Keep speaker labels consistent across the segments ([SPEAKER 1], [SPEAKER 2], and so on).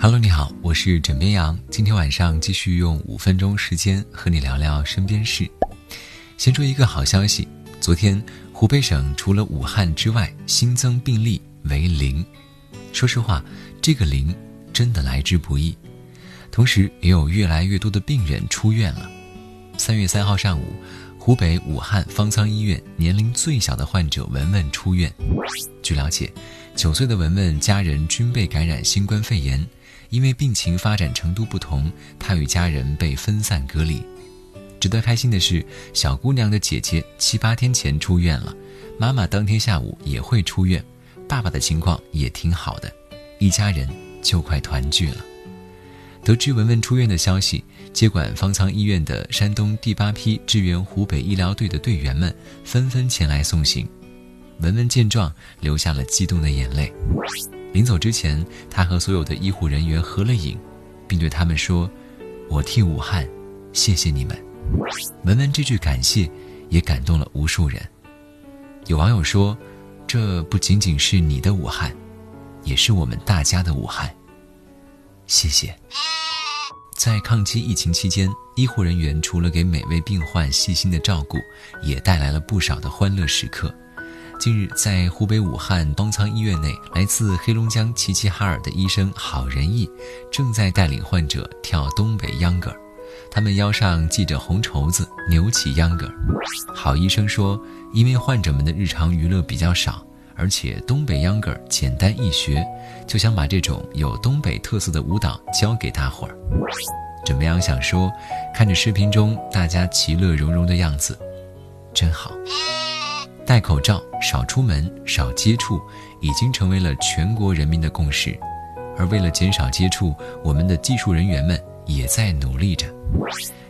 [SPEAKER 1] Hello，你好，我是枕边羊。今天晚上继续用五分钟时间和你聊聊身边事。先说一个好消息，昨天湖北省除了武汉之外，新增病例为零。说实话，这个零真的来之不易。同时，也有越来越多的病人出院了。三月三号上午，湖北武汉方舱医院年龄最小的患者文文出院。据了解，九岁的文文家人均被感染新冠肺炎。因为病情发展程度不同，他与家人被分散隔离。值得开心的是，小姑娘的姐姐七八天前出院了，妈妈当天下午也会出院，爸爸的情况也挺好的，一家人就快团聚了。得知文文出院的消息，接管方舱医院的山东第八批支援湖北医疗队的队员们纷纷前来送行。文文见状，流下了激动的眼泪。临走之前，他和所有的医护人员合了影，并对他们说：“我替武汉，谢谢你们。”文文这句感谢，也感动了无数人。有网友说：“这不仅仅是你的武汉，也是我们大家的武汉。”谢谢。在抗击疫情期间，医护人员除了给每位病患细心的照顾，也带来了不少的欢乐时刻。近日，在湖北武汉方舱医院内，来自黑龙江齐齐哈尔的医生郝仁义正在带领患者跳东北秧歌。他们腰上系着红绸子，扭起秧歌儿。郝医生说：“因为患者们的日常娱乐比较少，而且东北秧歌简单易学，就想把这种有东北特色的舞蹈教给大伙儿。”枕边羊想说，看着视频中大家其乐融融的样子，真好。戴口罩、少出门、少接触，已经成为了全国人民的共识。而为了减少接触，我们的技术人员们也在努力着。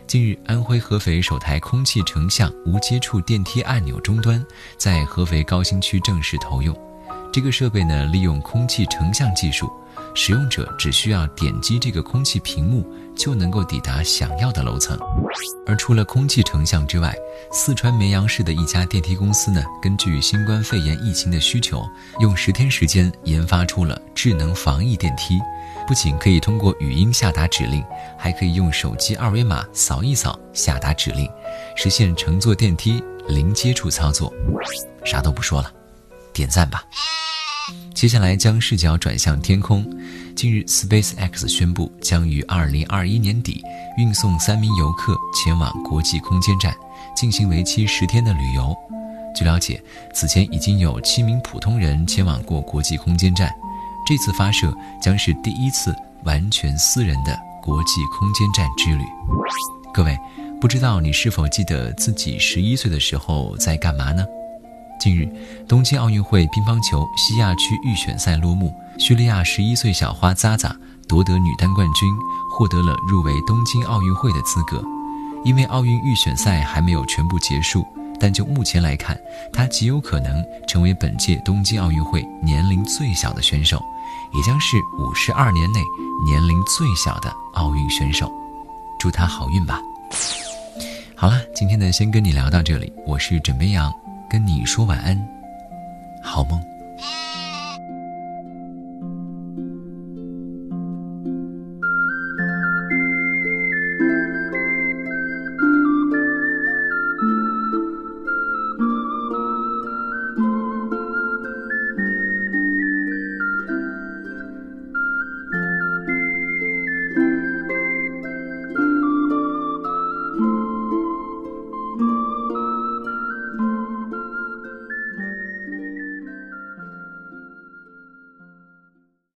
[SPEAKER 1] 近日，安徽合肥首台空气成像无接触电梯按钮终端在合肥高新区正式投用。这个设备呢，利用空气成像技术。使用者只需要点击这个空气屏幕，就能够抵达想要的楼层。而除了空气成像之外，四川绵阳市的一家电梯公司呢，根据新冠肺炎疫情的需求，用十天时间研发出了智能防疫电梯。不仅可以通过语音下达指令，还可以用手机二维码扫一扫下达指令，实现乘坐电梯零接触操作。啥都不说了，点赞吧！接下来将视角转向天空。近日，SpaceX 宣布将于2021年底运送三名游客前往国际空间站，进行为期十天的旅游。据了解，此前已经有七名普通人前往过国际空间站，这次发射将是第一次完全私人的国际空间站之旅。各位，不知道你是否记得自己十一岁的时候在干嘛呢？近日，东京奥运会乒乓球西亚区预选赛落幕，叙利亚十一岁小花扎扎夺得女单冠军，获得了入围东京奥运会的资格。因为奥运预选赛还没有全部结束，但就目前来看，她极有可能成为本届东京奥运会年龄最小的选手，也将是五十二年内年龄最小的奥运选手。祝她好运吧！好了，今天呢，先跟你聊到这里，我是枕边羊。跟你说晚安好梦。